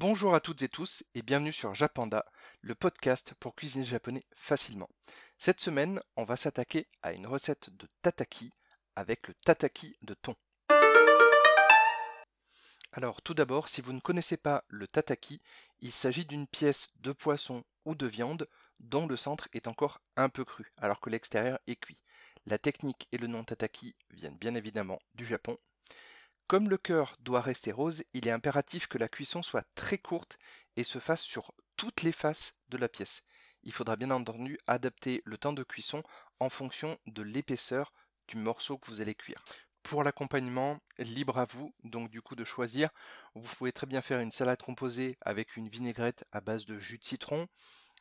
Bonjour à toutes et tous et bienvenue sur Japanda, le podcast pour cuisiner japonais facilement. Cette semaine, on va s'attaquer à une recette de tataki avec le tataki de thon. Alors tout d'abord, si vous ne connaissez pas le tataki, il s'agit d'une pièce de poisson ou de viande dont le centre est encore un peu cru alors que l'extérieur est cuit. La technique et le nom tataki viennent bien évidemment du Japon comme le cœur doit rester rose, il est impératif que la cuisson soit très courte et se fasse sur toutes les faces de la pièce. Il faudra bien entendu adapter le temps de cuisson en fonction de l'épaisseur du morceau que vous allez cuire. Pour l'accompagnement, libre à vous donc du coup de choisir. Vous pouvez très bien faire une salade composée avec une vinaigrette à base de jus de citron,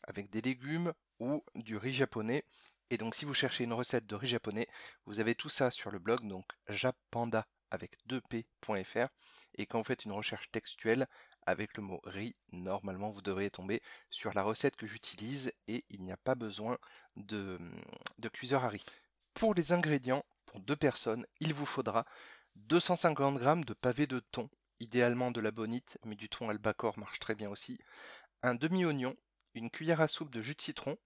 avec des légumes ou du riz japonais. Et donc si vous cherchez une recette de riz japonais, vous avez tout ça sur le blog donc japanda avec 2p.fr et quand vous faites une recherche textuelle avec le mot riz, normalement vous devriez tomber sur la recette que j'utilise et il n'y a pas besoin de, de cuiseur à riz. Pour les ingrédients, pour deux personnes, il vous faudra 250 g de pavé de thon, idéalement de la bonite, mais du thon albacore marche très bien aussi, un demi-oignon, une cuillère à soupe de jus de citron,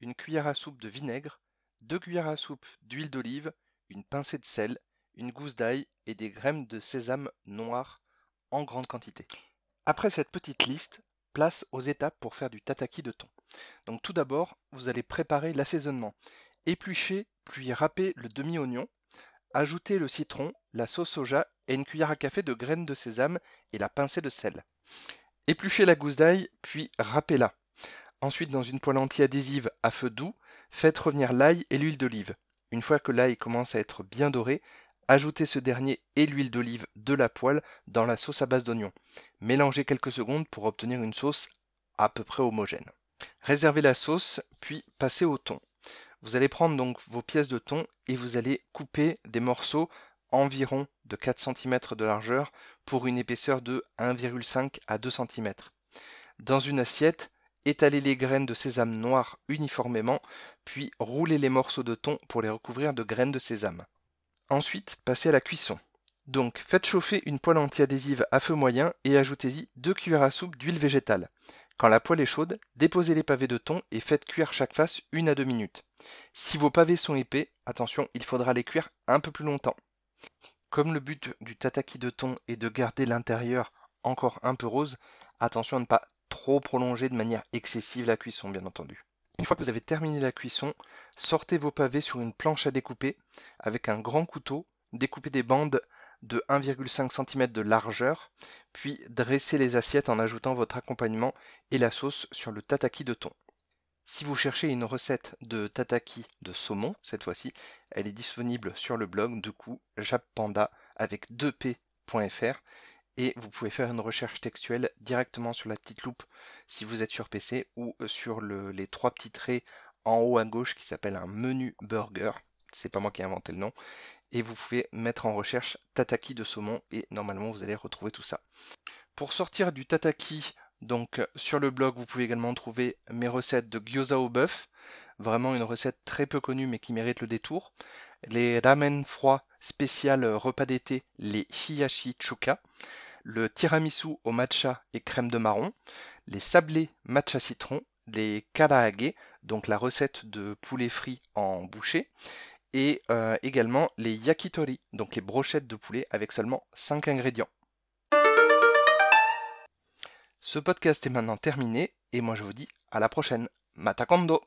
une cuillère à soupe de vinaigre, deux cuillères à soupe d'huile d'olive, une pincée de sel, une gousse d'ail et des graines de sésame noir en grande quantité. Après cette petite liste, place aux étapes pour faire du tataki de thon. Donc tout d'abord, vous allez préparer l'assaisonnement. Éplucher puis râper le demi-oignon, ajouter le citron, la sauce soja et une cuillère à café de graines de sésame et la pincée de sel. Épluchez la gousse d'ail puis râpez-la. Ensuite, dans une poêle anti-adhésive à feu doux, faites revenir l'ail et l'huile d'olive. Une fois que l'ail commence à être bien doré, Ajoutez ce dernier et l'huile d'olive de la poêle dans la sauce à base d'oignon. Mélangez quelques secondes pour obtenir une sauce à peu près homogène. Réservez la sauce, puis passez au thon. Vous allez prendre donc vos pièces de thon et vous allez couper des morceaux environ de 4 cm de largeur pour une épaisseur de 1,5 à 2 cm. Dans une assiette, étalez les graines de sésame noir uniformément, puis roulez les morceaux de thon pour les recouvrir de graines de sésame. Ensuite, passez à la cuisson. Donc, faites chauffer une poêle anti-adhésive à feu moyen et ajoutez-y 2 cuillères à soupe d'huile végétale. Quand la poêle est chaude, déposez les pavés de thon et faites cuire chaque face 1 à 2 minutes. Si vos pavés sont épais, attention, il faudra les cuire un peu plus longtemps. Comme le but du tataki de thon est de garder l'intérieur encore un peu rose, attention à ne pas trop prolonger de manière excessive la cuisson, bien entendu. Une fois que vous avez terminé la cuisson, sortez vos pavés sur une planche à découper avec un grand couteau, découpez des bandes de 1,5 cm de largeur, puis dressez les assiettes en ajoutant votre accompagnement et la sauce sur le tataki de thon. Si vous cherchez une recette de tataki de saumon, cette fois-ci, elle est disponible sur le blog de coup jappanda avec 2p.fr et vous pouvez faire une recherche textuelle directement sur la petite loupe si vous êtes sur PC ou euh, sur les trois petits traits en haut à gauche qui s'appelle un menu burger. C'est pas moi qui ai inventé le nom. Et vous pouvez mettre en recherche tataki de saumon et normalement vous allez retrouver tout ça. Pour sortir du tataki, donc sur le blog, vous pouvez également trouver mes recettes de gyoza au bœuf. Vraiment une recette très peu connue mais qui mérite le détour. Les ramen froids spécial repas d'été, les hiyashi chuka le tiramisu au matcha et crème de marron, les sablés matcha citron, les karaage, donc la recette de poulet frit en bouchée, et euh, également les yakitori, donc les brochettes de poulet avec seulement 5 ingrédients. Ce podcast est maintenant terminé et moi je vous dis à la prochaine. Matakondo